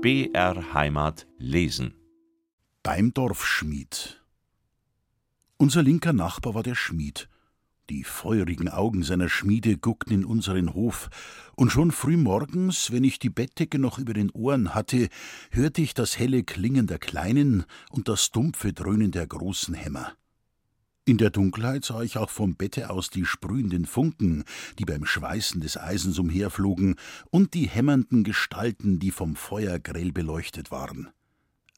BR Heimat lesen. Beim Dorfschmied. Unser linker Nachbar war der Schmied. Die feurigen Augen seiner Schmiede guckten in unseren Hof, und schon früh morgens, wenn ich die Bettdecke noch über den Ohren hatte, hörte ich das helle Klingen der kleinen und das dumpfe Dröhnen der großen Hämmer. In der Dunkelheit sah ich auch vom Bette aus die sprühenden Funken, die beim Schweißen des Eisens umherflogen, und die hämmernden Gestalten, die vom Feuer grell beleuchtet waren.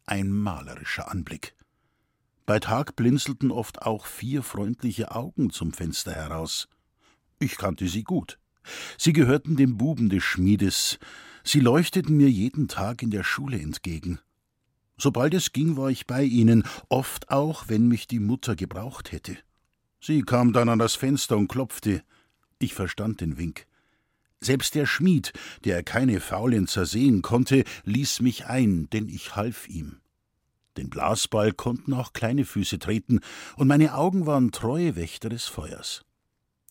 Ein malerischer Anblick. Bei Tag blinzelten oft auch vier freundliche Augen zum Fenster heraus. Ich kannte sie gut. Sie gehörten dem Buben des Schmiedes. Sie leuchteten mir jeden Tag in der Schule entgegen. Sobald es ging, war ich bei ihnen, oft auch, wenn mich die Mutter gebraucht hätte. Sie kam dann an das Fenster und klopfte. Ich verstand den Wink. Selbst der Schmied, der keine Faulenzer sehen konnte, ließ mich ein, denn ich half ihm. Den Blasball konnten auch kleine Füße treten, und meine Augen waren treue Wächter des Feuers.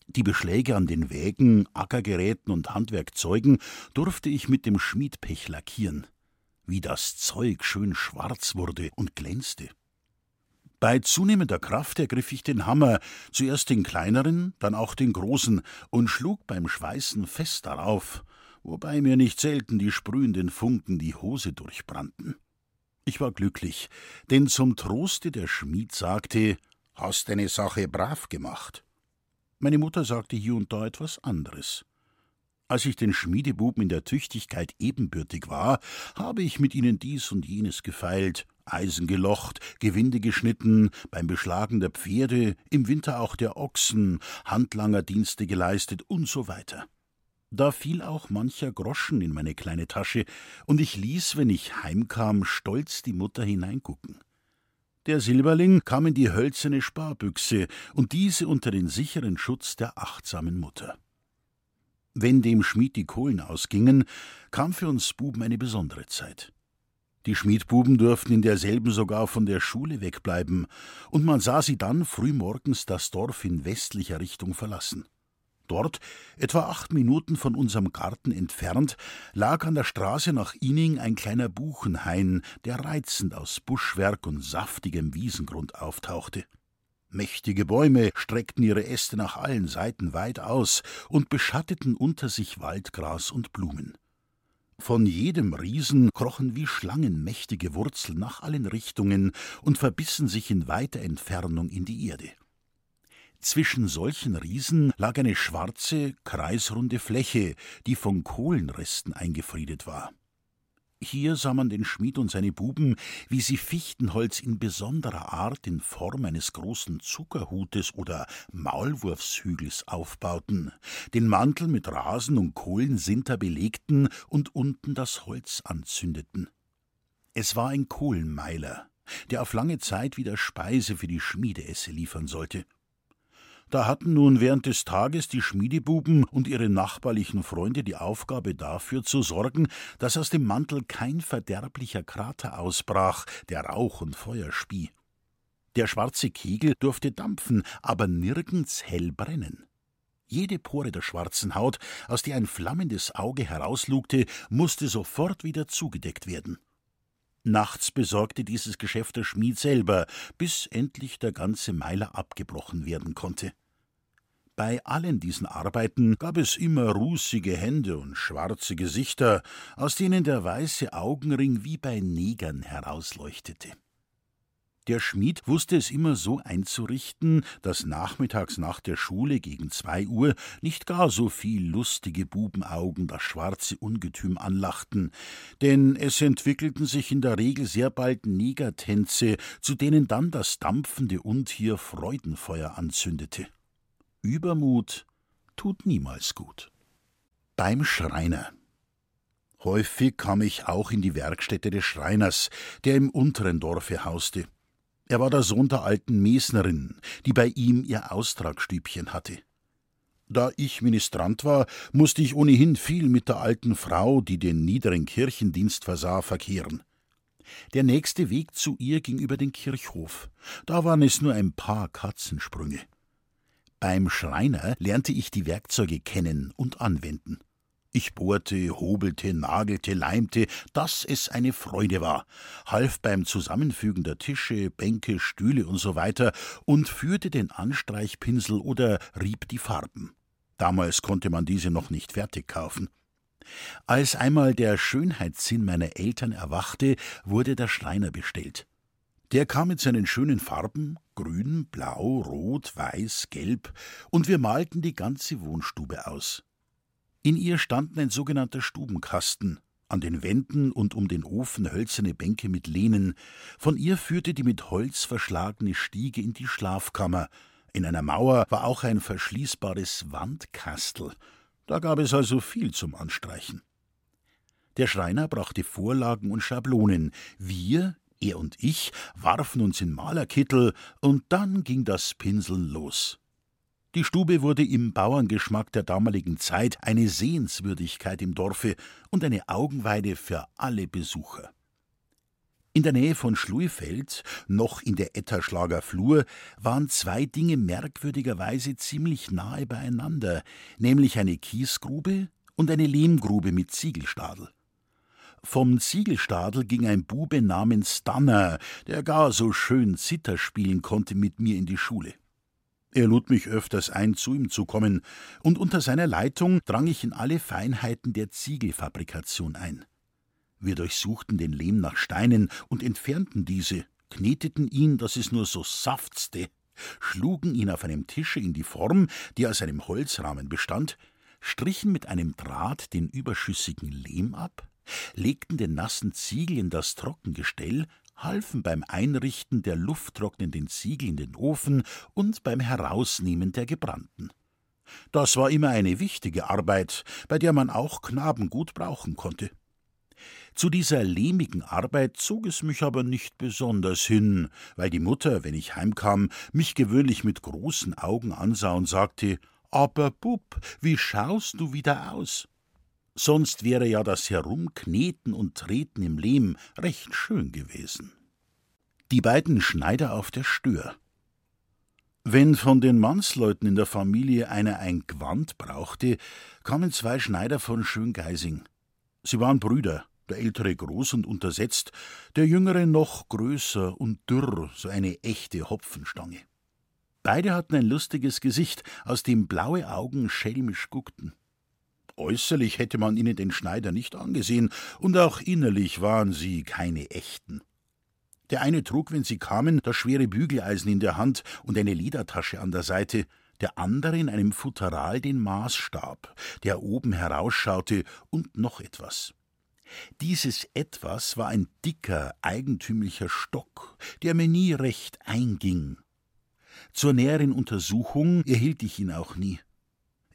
Die Beschläge an den Wägen, Ackergeräten und Handwerkzeugen durfte ich mit dem Schmiedpech lackieren wie das Zeug schön schwarz wurde und glänzte. Bei zunehmender Kraft ergriff ich den Hammer, zuerst den kleineren, dann auch den großen, und schlug beim Schweißen fest darauf, wobei mir nicht selten die sprühenden Funken die Hose durchbrannten. Ich war glücklich, denn zum Troste der Schmied sagte, Hast deine Sache brav gemacht. Meine Mutter sagte hier und da etwas anderes. Als ich den Schmiedebuben in der Tüchtigkeit ebenbürtig war, habe ich mit ihnen dies und jenes gefeilt, Eisen gelocht, Gewinde geschnitten, beim Beschlagen der Pferde, im Winter auch der Ochsen, Handlangerdienste geleistet und so weiter. Da fiel auch mancher Groschen in meine kleine Tasche, und ich ließ, wenn ich heimkam, stolz die Mutter hineingucken. Der Silberling kam in die hölzerne Sparbüchse und diese unter den sicheren Schutz der achtsamen Mutter. Wenn dem Schmied die Kohlen ausgingen, kam für uns Buben eine besondere Zeit. Die Schmiedbuben durften in derselben sogar von der Schule wegbleiben, und man sah sie dann frühmorgens das Dorf in westlicher Richtung verlassen. Dort, etwa acht Minuten von unserem Garten entfernt, lag an der Straße nach Ining ein kleiner Buchenhain, der reizend aus Buschwerk und saftigem Wiesengrund auftauchte. Mächtige Bäume streckten ihre Äste nach allen Seiten weit aus und beschatteten unter sich Waldgras und Blumen. Von jedem Riesen krochen wie Schlangen mächtige Wurzeln nach allen Richtungen und verbissen sich in weiter Entfernung in die Erde. Zwischen solchen Riesen lag eine schwarze, kreisrunde Fläche, die von Kohlenresten eingefriedet war. Hier sah man den Schmied und seine Buben, wie sie Fichtenholz in besonderer Art in Form eines großen Zuckerhutes oder Maulwurfshügels aufbauten, den Mantel mit Rasen und Kohlensinter belegten und unten das Holz anzündeten. Es war ein Kohlenmeiler, der auf lange Zeit wieder Speise für die Schmiedeesse liefern sollte. Da hatten nun während des Tages die Schmiedebuben und ihre nachbarlichen Freunde die Aufgabe dafür zu sorgen, dass aus dem Mantel kein verderblicher Krater ausbrach, der Rauch und Feuer spie. Der schwarze Kegel durfte dampfen, aber nirgends hell brennen. Jede Pore der schwarzen Haut, aus der ein flammendes Auge herauslugte, musste sofort wieder zugedeckt werden. Nachts besorgte dieses Geschäft der Schmied selber, bis endlich der ganze Meiler abgebrochen werden konnte. Bei allen diesen Arbeiten gab es immer rußige Hände und schwarze Gesichter, aus denen der weiße Augenring wie bei Negern herausleuchtete. Der Schmied wusste es immer so einzurichten, dass nachmittags nach der Schule gegen zwei Uhr nicht gar so viel lustige Bubenaugen das schwarze Ungetüm anlachten, denn es entwickelten sich in der Regel sehr bald Negertänze, zu denen dann das dampfende Untier Freudenfeuer anzündete. Übermut tut niemals gut. Beim Schreiner. Häufig kam ich auch in die Werkstätte des Schreiners, der im unteren Dorfe hauste. Er war der Sohn der alten Mesnerin, die bei ihm ihr Austragstübchen hatte. Da ich Ministrant war, musste ich ohnehin viel mit der alten Frau, die den niederen Kirchendienst versah, verkehren. Der nächste Weg zu ihr ging über den Kirchhof. Da waren es nur ein paar Katzensprünge. Beim Schreiner lernte ich die Werkzeuge kennen und anwenden. Ich bohrte, hobelte, nagelte, leimte, dass es eine Freude war, half beim Zusammenfügen der Tische, Bänke, Stühle und so und führte den Anstreichpinsel oder rieb die Farben. Damals konnte man diese noch nicht fertig kaufen. Als einmal der Schönheitssinn meiner Eltern erwachte, wurde der Schreiner bestellt. Der kam mit seinen schönen Farben, grün, blau, rot, weiß, gelb, und wir malten die ganze Wohnstube aus. In ihr standen ein sogenannter Stubenkasten, an den Wänden und um den Ofen hölzerne Bänke mit Lehnen, von ihr führte die mit Holz verschlagene Stiege in die Schlafkammer, in einer Mauer war auch ein verschließbares Wandkastel, da gab es also viel zum Anstreichen. Der Schreiner brachte Vorlagen und Schablonen, wir, er und ich, warfen uns in Malerkittel, und dann ging das Pinseln los. Die Stube wurde im Bauerngeschmack der damaligen Zeit eine Sehenswürdigkeit im Dorfe und eine Augenweide für alle Besucher. In der Nähe von Schluifeld, noch in der Etterschlager Flur, waren zwei Dinge merkwürdigerweise ziemlich nahe beieinander, nämlich eine Kiesgrube und eine Lehmgrube mit Ziegelstadel. Vom Ziegelstadel ging ein Bube namens Danner, der gar so schön Zither spielen konnte, mit mir in die Schule. Er lud mich öfters ein, zu ihm zu kommen, und unter seiner Leitung drang ich in alle Feinheiten der Ziegelfabrikation ein. Wir durchsuchten den Lehm nach Steinen und entfernten diese, kneteten ihn, dass es nur so saftzte, schlugen ihn auf einem Tische in die Form, die aus einem Holzrahmen bestand, strichen mit einem Draht den überschüssigen Lehm ab, legten den nassen Ziegel in das Trockengestell halfen beim Einrichten der lufttrocknenden Ziegel in den Ofen und beim Herausnehmen der gebrannten. Das war immer eine wichtige Arbeit, bei der man auch Knaben gut brauchen konnte. Zu dieser lehmigen Arbeit zog es mich aber nicht besonders hin, weil die Mutter, wenn ich heimkam, mich gewöhnlich mit großen Augen ansah und sagte Aber Bub, wie schaust du wieder aus? Sonst wäre ja das Herumkneten und Treten im Lehm recht schön gewesen. Die beiden Schneider auf der Stör. Wenn von den Mannsleuten in der Familie einer ein Gewand brauchte, kamen zwei Schneider von Schöngeising. Sie waren Brüder, der ältere groß und untersetzt, der jüngere noch größer und dürr, so eine echte Hopfenstange. Beide hatten ein lustiges Gesicht, aus dem blaue Augen schelmisch guckten. Äußerlich hätte man ihnen den Schneider nicht angesehen, und auch innerlich waren sie keine echten. Der eine trug, wenn sie kamen, das schwere Bügeleisen in der Hand und eine Ledertasche an der Seite, der andere in einem Futteral den Maßstab, der oben herausschaute, und noch etwas. Dieses Etwas war ein dicker, eigentümlicher Stock, der mir nie recht einging. Zur näheren Untersuchung erhielt ich ihn auch nie.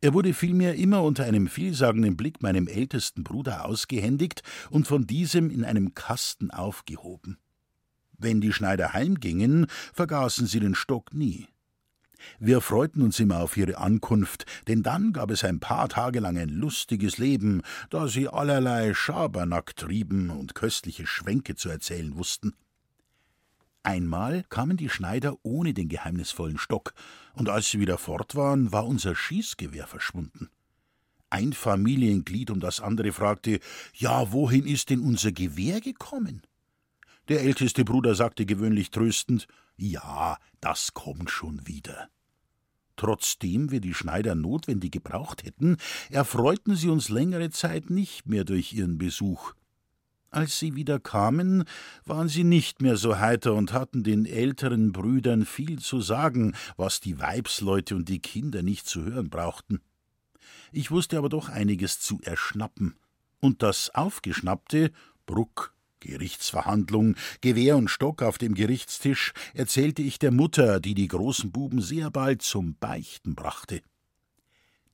Er wurde vielmehr immer unter einem vielsagenden Blick meinem ältesten Bruder ausgehändigt und von diesem in einem Kasten aufgehoben. Wenn die Schneider heimgingen, vergaßen sie den Stock nie. Wir freuten uns immer auf ihre Ankunft, denn dann gab es ein paar Tage lang ein lustiges Leben, da sie allerlei Schabernack trieben und köstliche Schwänke zu erzählen wussten. Einmal kamen die Schneider ohne den geheimnisvollen Stock, und als sie wieder fort waren, war unser Schießgewehr verschwunden. Ein Familienglied um das andere fragte Ja, wohin ist denn unser Gewehr gekommen? Der älteste Bruder sagte gewöhnlich tröstend Ja, das kommt schon wieder. Trotzdem wir die Schneider notwendig gebraucht hätten, erfreuten sie uns längere Zeit nicht mehr durch ihren Besuch. Als sie wieder kamen, waren sie nicht mehr so heiter und hatten den älteren Brüdern viel zu sagen, was die Weibsleute und die Kinder nicht zu hören brauchten. Ich wusste aber doch einiges zu erschnappen, und das Aufgeschnappte, Bruck, Gerichtsverhandlung, Gewehr und Stock auf dem Gerichtstisch, erzählte ich der Mutter, die die großen Buben sehr bald zum Beichten brachte.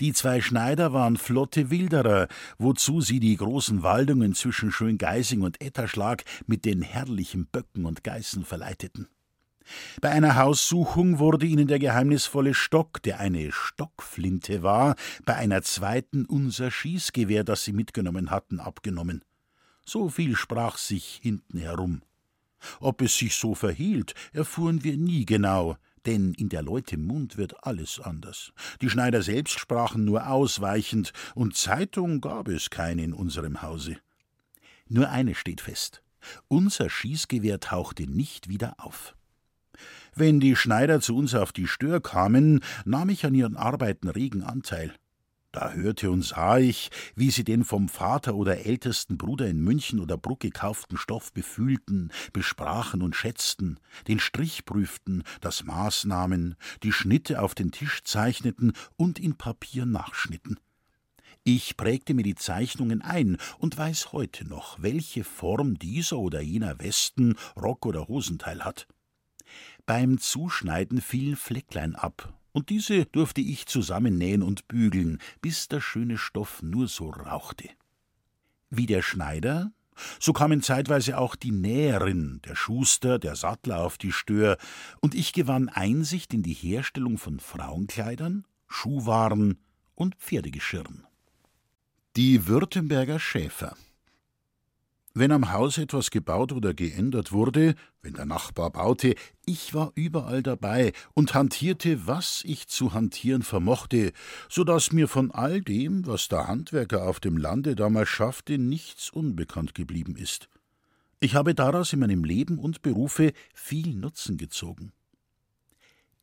Die zwei Schneider waren flotte Wilderer, wozu sie die großen Waldungen zwischen Schöngeising und Etterschlag mit den herrlichen Böcken und Geißen verleiteten. Bei einer Haussuchung wurde ihnen der geheimnisvolle Stock, der eine Stockflinte war, bei einer zweiten unser Schießgewehr, das sie mitgenommen hatten, abgenommen. So viel sprach sich hinten herum. Ob es sich so verhielt, erfuhren wir nie genau, denn in der Leute Mund wird alles anders. Die Schneider selbst sprachen nur ausweichend, und Zeitung gab es keine in unserem Hause. Nur eines steht fest: Unser Schießgewehr tauchte nicht wieder auf. Wenn die Schneider zu uns auf die Stör kamen, nahm ich an ihren Arbeiten regen Anteil. Da hörte und sah ich, wie sie den vom Vater oder ältesten Bruder in München oder Bruck gekauften Stoff befühlten, besprachen und schätzten, den Strich prüften, das Maß nahmen, die Schnitte auf den Tisch zeichneten und in Papier nachschnitten. Ich prägte mir die Zeichnungen ein und weiß heute noch, welche Form dieser oder jener Westen, Rock oder Hosenteil hat. Beim Zuschneiden fielen Flecklein ab, und diese durfte ich zusammennähen und bügeln, bis der schöne Stoff nur so rauchte. Wie der Schneider, so kamen zeitweise auch die Näherin, der Schuster, der Sattler auf die Stör, und ich gewann Einsicht in die Herstellung von Frauenkleidern, Schuhwaren und Pferdegeschirren. Die Württemberger Schäfer wenn am Haus etwas gebaut oder geändert wurde, wenn der Nachbar baute, ich war überall dabei und hantierte, was ich zu hantieren vermochte, so dass mir von all dem, was der Handwerker auf dem Lande damals schaffte, nichts unbekannt geblieben ist. Ich habe daraus in meinem Leben und Berufe viel Nutzen gezogen.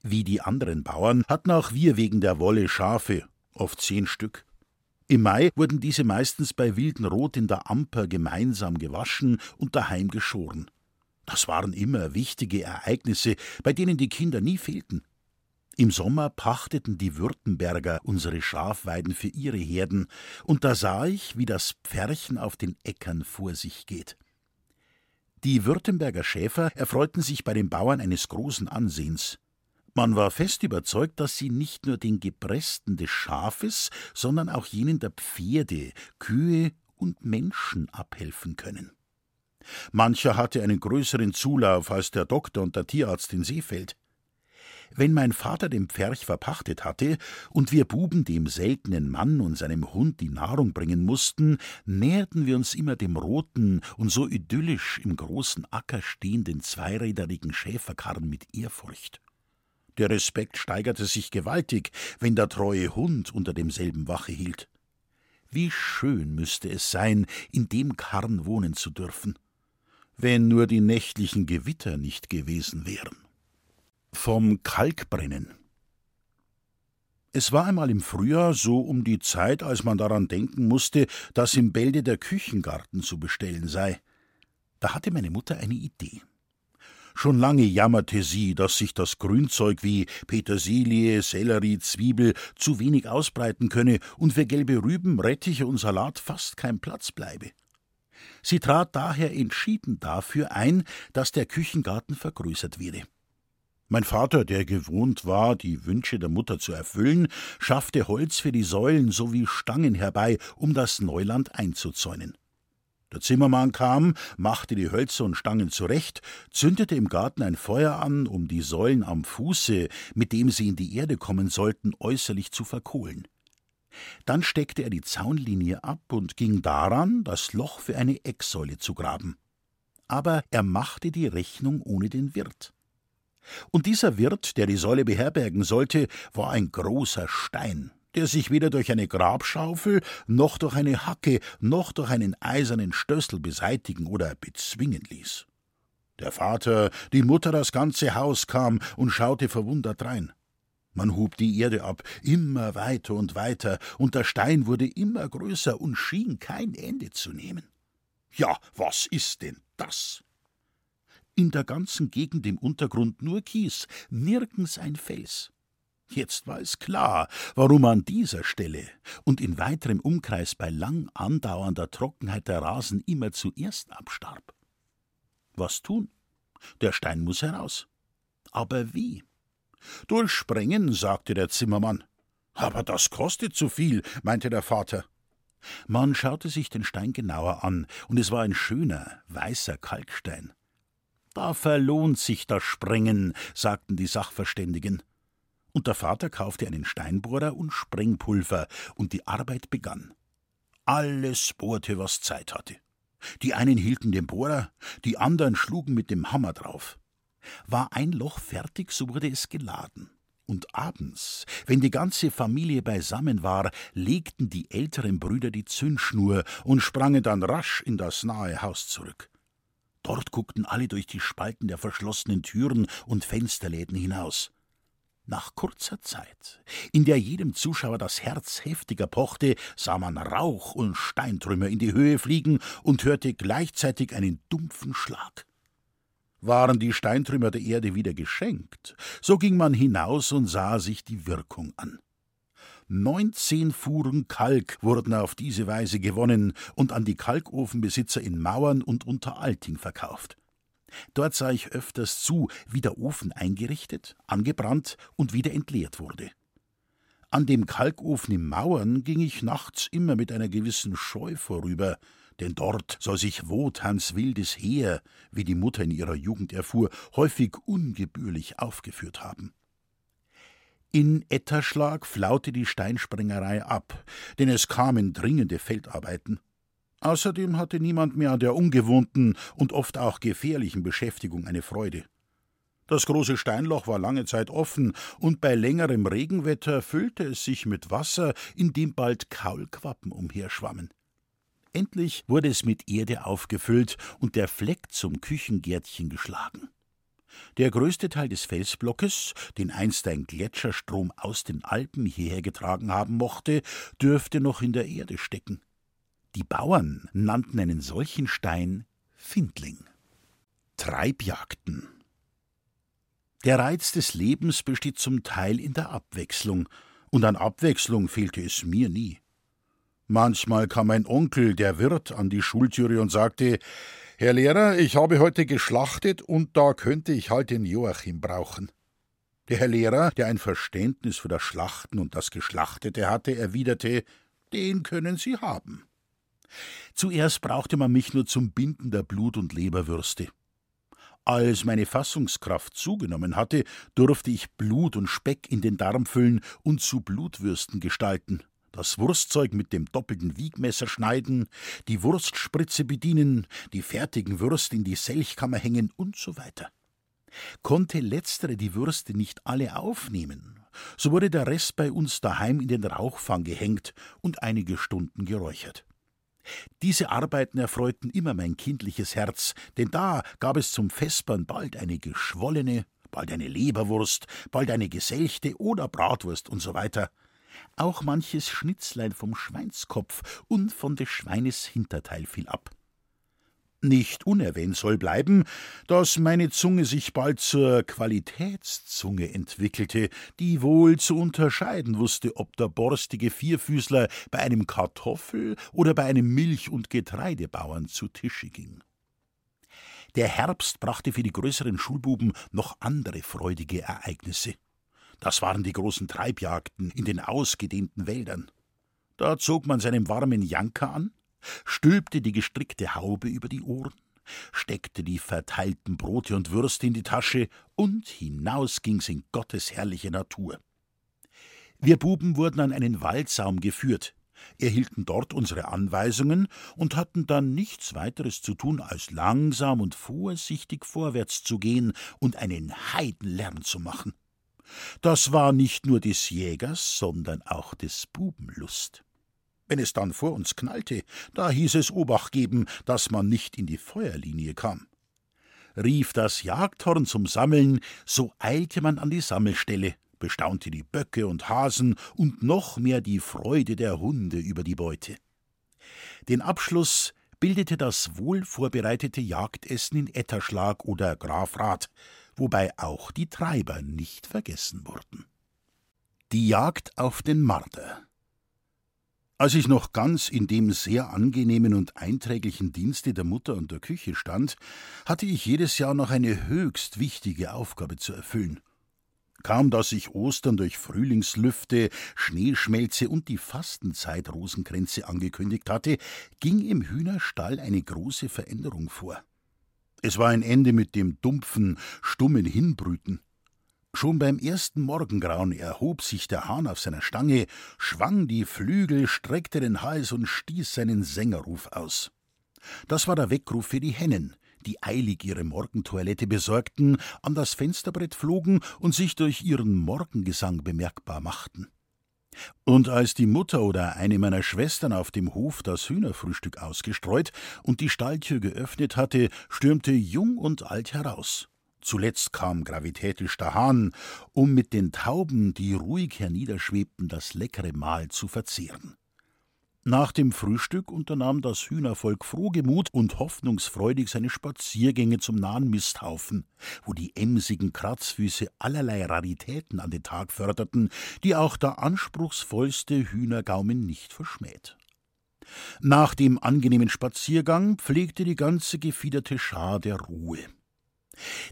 Wie die anderen Bauern hatten auch wir wegen der Wolle Schafe, oft zehn Stück. Im Mai wurden diese meistens bei wilden Rot in der Amper gemeinsam gewaschen und daheim geschoren. Das waren immer wichtige Ereignisse, bei denen die Kinder nie fehlten. Im Sommer pachteten die Württemberger unsere Schafweiden für ihre Herden, und da sah ich, wie das Pferchen auf den Äckern vor sich geht. Die Württemberger Schäfer erfreuten sich bei den Bauern eines großen Ansehens. Man war fest überzeugt, dass sie nicht nur den Gepressten des Schafes, sondern auch jenen der Pferde, Kühe und Menschen abhelfen können. Mancher hatte einen größeren Zulauf als der Doktor und der Tierarzt in Seefeld. Wenn mein Vater den Pferch verpachtet hatte und wir Buben dem seltenen Mann und seinem Hund die Nahrung bringen mussten, näherten wir uns immer dem roten und so idyllisch im großen Acker stehenden zweiräderigen Schäferkarren mit Ehrfurcht. Der Respekt steigerte sich gewaltig, wenn der treue Hund unter demselben Wache hielt. Wie schön müsste es sein, in dem Karren wohnen zu dürfen, wenn nur die nächtlichen Gewitter nicht gewesen wären. Vom Kalkbrennen. Es war einmal im Frühjahr so um die Zeit, als man daran denken musste, dass im Bälde der Küchengarten zu bestellen sei. Da hatte meine Mutter eine Idee. Schon lange jammerte sie, dass sich das Grünzeug wie Petersilie, Sellerie, Zwiebel zu wenig ausbreiten könne und für gelbe Rüben, Rettiche und Salat fast kein Platz bleibe. Sie trat daher entschieden dafür ein, dass der Küchengarten vergrößert werde. Mein Vater, der gewohnt war, die Wünsche der Mutter zu erfüllen, schaffte Holz für die Säulen sowie Stangen herbei, um das Neuland einzuzäunen. Der Zimmermann kam, machte die Hölzer und Stangen zurecht, zündete im Garten ein Feuer an, um die Säulen am Fuße, mit dem sie in die Erde kommen sollten, äußerlich zu verkohlen. Dann steckte er die Zaunlinie ab und ging daran, das Loch für eine Ecksäule zu graben. Aber er machte die Rechnung ohne den Wirt. Und dieser Wirt, der die Säule beherbergen sollte, war ein großer Stein, der sich weder durch eine Grabschaufel, noch durch eine Hacke, noch durch einen eisernen Stößel beseitigen oder bezwingen ließ. Der Vater, die Mutter, das ganze Haus kam und schaute verwundert drein. Man hub die Erde ab, immer weiter und weiter, und der Stein wurde immer größer und schien kein Ende zu nehmen. Ja, was ist denn das? In der ganzen Gegend im Untergrund nur Kies, nirgends ein Fels. Jetzt war es klar, warum an dieser Stelle und in weiterem Umkreis bei lang andauernder Trockenheit der Rasen immer zuerst abstarb. Was tun? Der Stein muss heraus. Aber wie? Durchsprengen, sagte der Zimmermann. Aber das kostet zu viel, meinte der Vater. Man schaute sich den Stein genauer an, und es war ein schöner, weißer Kalkstein. Da verlohnt sich das Sprengen, sagten die Sachverständigen und der Vater kaufte einen Steinbohrer und Sprengpulver, und die Arbeit begann. Alles bohrte, was Zeit hatte. Die einen hielten den Bohrer, die anderen schlugen mit dem Hammer drauf. War ein Loch fertig, so wurde es geladen. Und abends, wenn die ganze Familie beisammen war, legten die älteren Brüder die Zündschnur und sprangen dann rasch in das nahe Haus zurück. Dort guckten alle durch die Spalten der verschlossenen Türen und Fensterläden hinaus. Nach kurzer Zeit, in der jedem Zuschauer das Herz heftiger pochte, sah man Rauch und Steintrümmer in die Höhe fliegen und hörte gleichzeitig einen dumpfen Schlag. Waren die Steintrümmer der Erde wieder geschenkt, so ging man hinaus und sah sich die Wirkung an. Neunzehn Fuhren Kalk wurden auf diese Weise gewonnen und an die Kalkofenbesitzer in Mauern und Unteralting verkauft. Dort sah ich öfters zu, wie der Ofen eingerichtet, angebrannt und wieder entleert wurde. An dem Kalkofen im Mauern ging ich nachts immer mit einer gewissen Scheu vorüber, denn dort soll sich Wotans wildes Heer, wie die Mutter in ihrer Jugend erfuhr, häufig ungebührlich aufgeführt haben. In Etterschlag flaute die Steinsprengerei ab, denn es kamen dringende Feldarbeiten. Außerdem hatte niemand mehr an der ungewohnten und oft auch gefährlichen Beschäftigung eine Freude. Das große Steinloch war lange Zeit offen, und bei längerem Regenwetter füllte es sich mit Wasser, in dem bald Kaulquappen umherschwammen. Endlich wurde es mit Erde aufgefüllt und der Fleck zum Küchengärtchen geschlagen. Der größte Teil des Felsblockes, den einst ein Gletscherstrom aus den Alpen hierher getragen haben mochte, dürfte noch in der Erde stecken. Die Bauern nannten einen solchen Stein Findling. Treibjagden. Der Reiz des Lebens besteht zum Teil in der Abwechslung, und an Abwechslung fehlte es mir nie. Manchmal kam mein Onkel, der Wirt, an die Schultüre und sagte Herr Lehrer, ich habe heute geschlachtet und da könnte ich halt den Joachim brauchen. Der Herr Lehrer, der ein Verständnis für das Schlachten und das Geschlachtete hatte, erwiderte Den können Sie haben. Zuerst brauchte man mich nur zum Binden der Blut- und Leberwürste. Als meine Fassungskraft zugenommen hatte, durfte ich Blut und Speck in den Darm füllen und zu Blutwürsten gestalten, das Wurstzeug mit dem doppelten Wiegmesser schneiden, die Wurstspritze bedienen, die fertigen Würste in die Selchkammer hängen und so weiter. Konnte letztere die Würste nicht alle aufnehmen, so wurde der Rest bei uns daheim in den Rauchfang gehängt und einige Stunden geräuchert. Diese Arbeiten erfreuten immer mein kindliches Herz, denn da gab es zum Vespern bald eine geschwollene, bald eine Leberwurst, bald eine geselchte oder Bratwurst und so weiter. Auch manches Schnitzlein vom Schweinskopf und von des Schweines Hinterteil fiel ab. Nicht unerwähnt soll bleiben, dass meine Zunge sich bald zur Qualitätszunge entwickelte, die wohl zu unterscheiden wusste, ob der borstige Vierfüßler bei einem Kartoffel- oder bei einem Milch- und Getreidebauern zu Tische ging. Der Herbst brachte für die größeren Schulbuben noch andere freudige Ereignisse. Das waren die großen Treibjagden in den ausgedehnten Wäldern. Da zog man seinen warmen Janker an, stülpte die gestrickte Haube über die Ohren, steckte die verteilten Brote und Würste in die Tasche und hinaus ging's in Gottes herrliche Natur. Wir Buben wurden an einen Waldsaum geführt, erhielten dort unsere Anweisungen und hatten dann nichts weiteres zu tun, als langsam und vorsichtig vorwärts zu gehen und einen Heidenlärm zu machen. Das war nicht nur des Jägers, sondern auch des Buben Lust. Wenn es dann vor uns knallte, da hieß es Obacht geben, dass man nicht in die Feuerlinie kam. Rief das Jagdhorn zum Sammeln, so eilte man an die Sammelstelle, bestaunte die Böcke und Hasen und noch mehr die Freude der Hunde über die Beute. Den Abschluss bildete das wohl vorbereitete Jagdessen in Etterschlag oder Grafrath, wobei auch die Treiber nicht vergessen wurden. Die Jagd auf den Marder als ich noch ganz in dem sehr angenehmen und einträglichen Dienste der Mutter und der Küche stand, hatte ich jedes Jahr noch eine höchst wichtige Aufgabe zu erfüllen. Kaum dass sich Ostern durch Frühlingslüfte, Schneeschmelze und die Fastenzeit Rosenkränze angekündigt hatte, ging im Hühnerstall eine große Veränderung vor. Es war ein Ende mit dem dumpfen, stummen Hinbrüten. Schon beim ersten Morgengrauen erhob sich der Hahn auf seiner Stange, schwang die Flügel, streckte den Hals und stieß seinen Sängerruf aus. Das war der Weckruf für die Hennen, die eilig ihre Morgentoilette besorgten, an das Fensterbrett flogen und sich durch ihren Morgengesang bemerkbar machten. Und als die Mutter oder eine meiner Schwestern auf dem Hof das Hühnerfrühstück ausgestreut und die Stalltür geöffnet hatte, stürmte Jung und Alt heraus. Zuletzt kam gravitätisch der Hahn, um mit den Tauben, die ruhig herniederschwebten, das leckere Mahl zu verzehren. Nach dem Frühstück unternahm das Hühnervolk frohgemut und hoffnungsfreudig seine Spaziergänge zum nahen Misthaufen, wo die emsigen Kratzfüße allerlei Raritäten an den Tag förderten, die auch der anspruchsvollste Hühnergaumen nicht verschmäht. Nach dem angenehmen Spaziergang pflegte die ganze gefiederte Schar der Ruhe.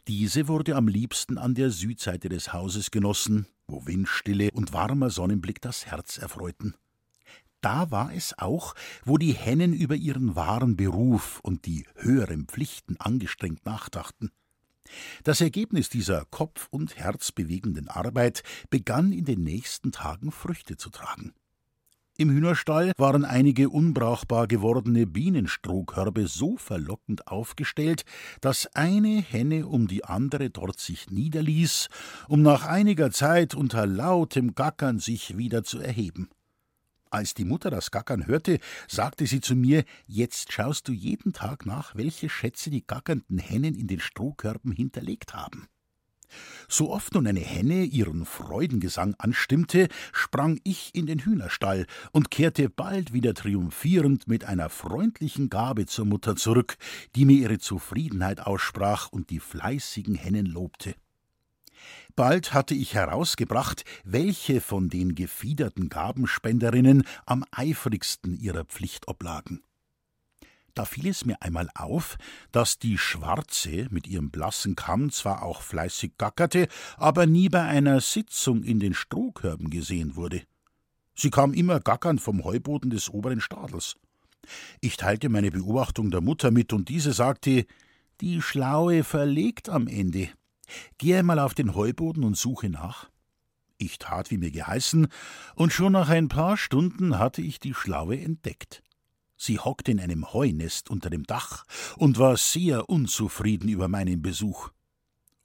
Diese wurde am liebsten an der Südseite des Hauses genossen, wo Windstille und warmer Sonnenblick das Herz erfreuten da war es auch, wo die Hennen über ihren wahren Beruf und die höheren Pflichten angestrengt nachdachten. Das Ergebnis dieser kopf- und herzbewegenden Arbeit begann in den nächsten Tagen Früchte zu tragen. Im Hühnerstall waren einige unbrauchbar gewordene Bienenstrohkörbe so verlockend aufgestellt, dass eine Henne um die andere dort sich niederließ, um nach einiger Zeit unter lautem Gackern sich wieder zu erheben. Als die Mutter das Gackern hörte, sagte sie zu mir: Jetzt schaust du jeden Tag nach, welche Schätze die gackernden Hennen in den Strohkörben hinterlegt haben. So oft nun eine Henne ihren Freudengesang anstimmte, sprang ich in den Hühnerstall und kehrte bald wieder triumphierend mit einer freundlichen Gabe zur Mutter zurück, die mir ihre Zufriedenheit aussprach und die fleißigen Hennen lobte. Bald hatte ich herausgebracht, welche von den gefiederten Gabenspenderinnen am eifrigsten ihrer Pflicht oblagen. Da fiel es mir einmal auf, dass die Schwarze mit ihrem blassen Kamm zwar auch fleißig gackerte, aber nie bei einer Sitzung in den Strohkörben gesehen wurde. Sie kam immer gackernd vom Heuboden des oberen Stadels. Ich teilte meine Beobachtung der Mutter mit, und diese sagte, die Schlaue verlegt am Ende. Geh einmal auf den Heuboden und suche nach. Ich tat, wie mir geheißen, und schon nach ein paar Stunden hatte ich die Schlaue entdeckt. Sie hockte in einem Heunest unter dem Dach und war sehr unzufrieden über meinen Besuch.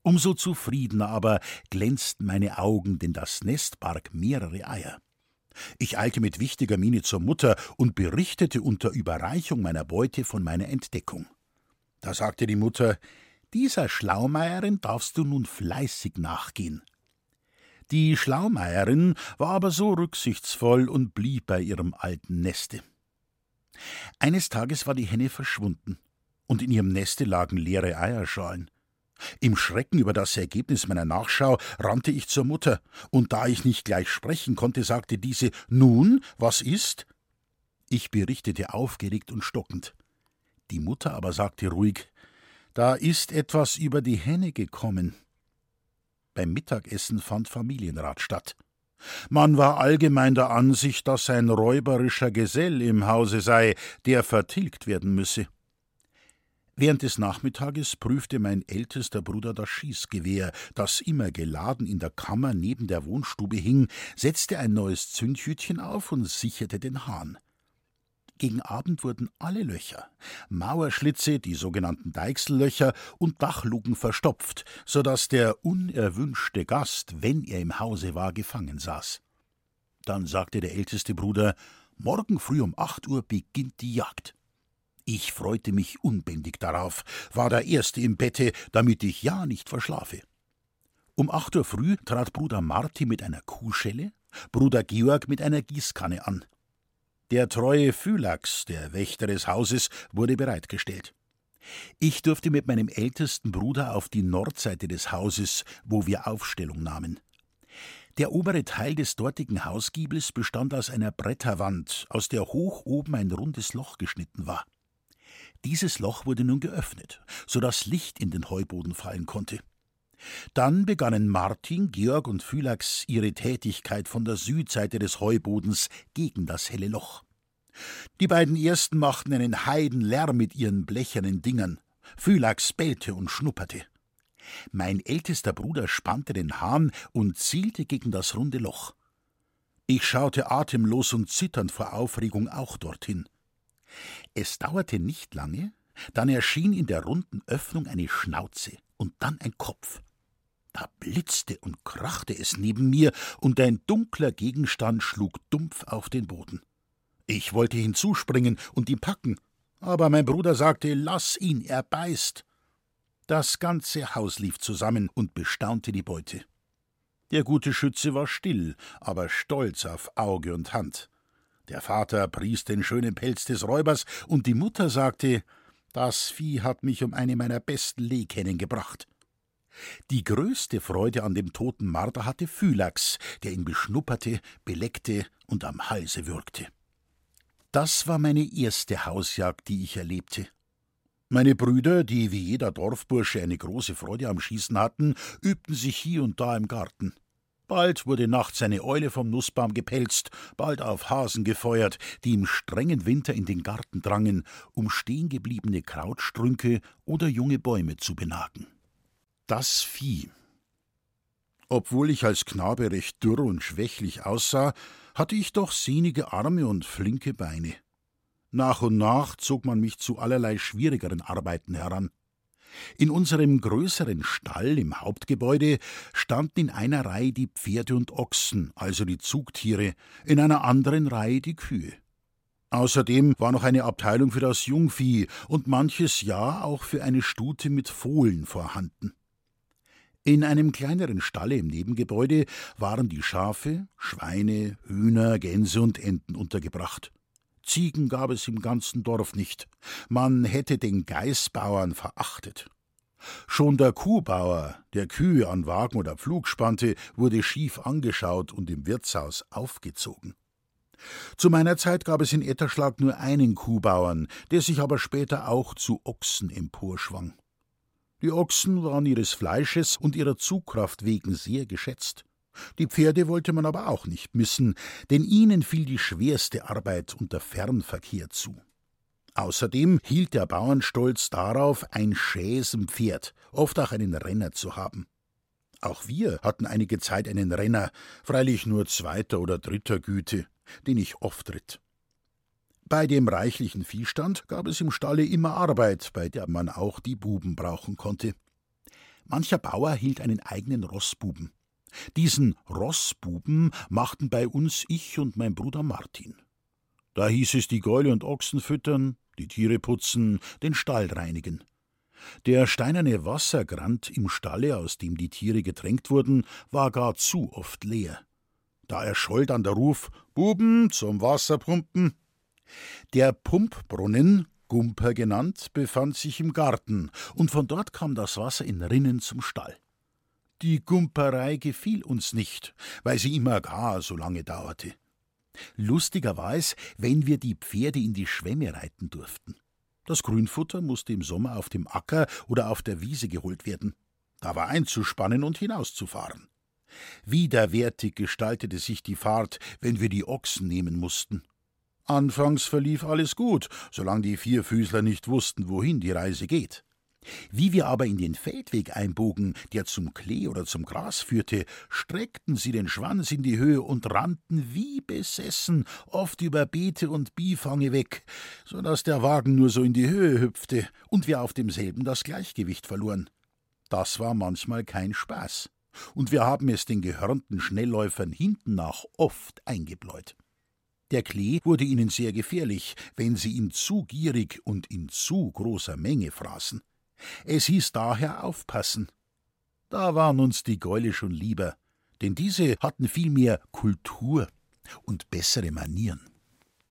Umso zufriedener aber glänzten meine Augen, denn das Nest barg mehrere Eier. Ich eilte mit wichtiger Miene zur Mutter und berichtete unter Überreichung meiner Beute von meiner Entdeckung. Da sagte die Mutter, dieser Schlaumeierin darfst du nun fleißig nachgehen. Die Schlaumeierin war aber so rücksichtsvoll und blieb bei ihrem alten Neste. Eines Tages war die Henne verschwunden, und in ihrem Neste lagen leere Eierschalen. Im Schrecken über das Ergebnis meiner Nachschau rannte ich zur Mutter, und da ich nicht gleich sprechen konnte, sagte diese Nun, was ist? Ich berichtete aufgeregt und stockend. Die Mutter aber sagte ruhig da ist etwas über die Henne gekommen. Beim Mittagessen fand Familienrat statt. Man war allgemein der Ansicht, dass ein räuberischer Gesell im Hause sei, der vertilgt werden müsse. Während des Nachmittages prüfte mein ältester Bruder das Schießgewehr, das immer geladen in der Kammer neben der Wohnstube hing, setzte ein neues Zündhütchen auf und sicherte den Hahn. Gegen Abend wurden alle Löcher, Mauerschlitze, die sogenannten Deichsellöcher und Dachluken verstopft, so dass der unerwünschte Gast, wenn er im Hause war, gefangen saß. Dann sagte der älteste Bruder, morgen früh um acht Uhr beginnt die Jagd. Ich freute mich unbändig darauf, war der Erste im Bette, damit ich ja nicht verschlafe. Um acht Uhr früh trat Bruder Marti mit einer Kuhschelle, Bruder Georg mit einer Gießkanne an. Der treue Phylax, der Wächter des Hauses, wurde bereitgestellt. Ich durfte mit meinem ältesten Bruder auf die Nordseite des Hauses, wo wir Aufstellung nahmen. Der obere Teil des dortigen Hausgiebels bestand aus einer Bretterwand, aus der hoch oben ein rundes Loch geschnitten war. Dieses Loch wurde nun geöffnet, so dass Licht in den Heuboden fallen konnte. Dann begannen Martin, Georg und Phylax ihre Tätigkeit von der Südseite des Heubodens gegen das helle Loch. Die beiden ersten machten einen Heidenlärm mit ihren blechernen Dingern. Phylax bellte und schnupperte. Mein ältester Bruder spannte den Hahn und zielte gegen das runde Loch. Ich schaute atemlos und zitternd vor Aufregung auch dorthin. Es dauerte nicht lange, Dann erschien in der runden Öffnung eine Schnauze und dann ein Kopf. Da blitzte und krachte es neben mir, und ein dunkler Gegenstand schlug dumpf auf den Boden. Ich wollte hinzuspringen und ihn packen, aber mein Bruder sagte, lass ihn, er beißt. Das ganze Haus lief zusammen und bestaunte die Beute. Der gute Schütze war still, aber stolz auf Auge und Hand. Der Vater pries den schönen Pelz des Räubers, und die Mutter sagte, das Vieh hat mich um eine meiner besten Lehkennen gebracht. Die größte Freude an dem toten Marder hatte Phylax, der ihn beschnupperte, beleckte und am Halse würgte. Das war meine erste Hausjagd, die ich erlebte. Meine Brüder, die wie jeder Dorfbursche eine große Freude am Schießen hatten, übten sich hier und da im Garten. Bald wurde nachts eine Eule vom Nussbaum gepelzt, bald auf Hasen gefeuert, die im strengen Winter in den Garten drangen, um stehengebliebene Krautstrünke oder junge Bäume zu benagen. Das Vieh. Obwohl ich als Knabe recht dürr und schwächlich aussah, hatte ich doch sehnige Arme und flinke Beine. Nach und nach zog man mich zu allerlei schwierigeren Arbeiten heran. In unserem größeren Stall im Hauptgebäude standen in einer Reihe die Pferde und Ochsen, also die Zugtiere, in einer anderen Reihe die Kühe. Außerdem war noch eine Abteilung für das Jungvieh und manches Jahr auch für eine Stute mit Fohlen vorhanden. In einem kleineren Stalle im Nebengebäude waren die Schafe, Schweine, Hühner, Gänse und Enten untergebracht. Ziegen gab es im ganzen Dorf nicht. Man hätte den Geißbauern verachtet. Schon der Kuhbauer, der Kühe an Wagen oder Pflug spannte, wurde schief angeschaut und im Wirtshaus aufgezogen. Zu meiner Zeit gab es in Etterschlag nur einen Kuhbauern, der sich aber später auch zu Ochsen emporschwang. Die Ochsen waren ihres Fleisches und ihrer Zugkraft wegen sehr geschätzt. Die Pferde wollte man aber auch nicht missen, denn ihnen fiel die schwerste Arbeit und der Fernverkehr zu. Außerdem hielt der Bauernstolz darauf, ein Schäsenpferd, oft auch einen Renner zu haben. Auch wir hatten einige Zeit einen Renner, freilich nur zweiter oder dritter Güte, den ich oft ritt. Bei dem reichlichen Viehstand gab es im Stalle immer Arbeit, bei der man auch die Buben brauchen konnte. Mancher Bauer hielt einen eigenen Rossbuben. Diesen Rossbuben machten bei uns ich und mein Bruder Martin. Da hieß es die Gäule und Ochsen füttern, die Tiere putzen, den Stall reinigen. Der steinerne Wassergrant im Stalle, aus dem die Tiere getränkt wurden, war gar zu oft leer. Da erscholl dann der Ruf Buben zum Wasserpumpen, der Pumpbrunnen, Gumper genannt, befand sich im Garten, und von dort kam das Wasser in Rinnen zum Stall. Die Gumperei gefiel uns nicht, weil sie immer gar so lange dauerte. Lustiger war es, wenn wir die Pferde in die Schwemme reiten durften. Das Grünfutter musste im Sommer auf dem Acker oder auf der Wiese geholt werden. Da war einzuspannen und hinauszufahren. Widerwärtig gestaltete sich die Fahrt, wenn wir die Ochsen nehmen mussten. Anfangs verlief alles gut, solange die Vierfüßler nicht wussten, wohin die Reise geht. Wie wir aber in den Feldweg einbogen, der zum Klee oder zum Gras führte, streckten sie den Schwanz in die Höhe und rannten wie besessen, oft über Beete und Biefange weg, so dass der Wagen nur so in die Höhe hüpfte und wir auf demselben das Gleichgewicht verloren. Das war manchmal kein Spaß, und wir haben es den gehörnten Schnellläufern hinten nach oft eingebläut. Der Klee wurde ihnen sehr gefährlich, wenn sie ihn zu gierig und in zu großer Menge fraßen. Es hieß daher aufpassen. Da waren uns die Gäule schon lieber, denn diese hatten viel mehr Kultur und bessere Manieren.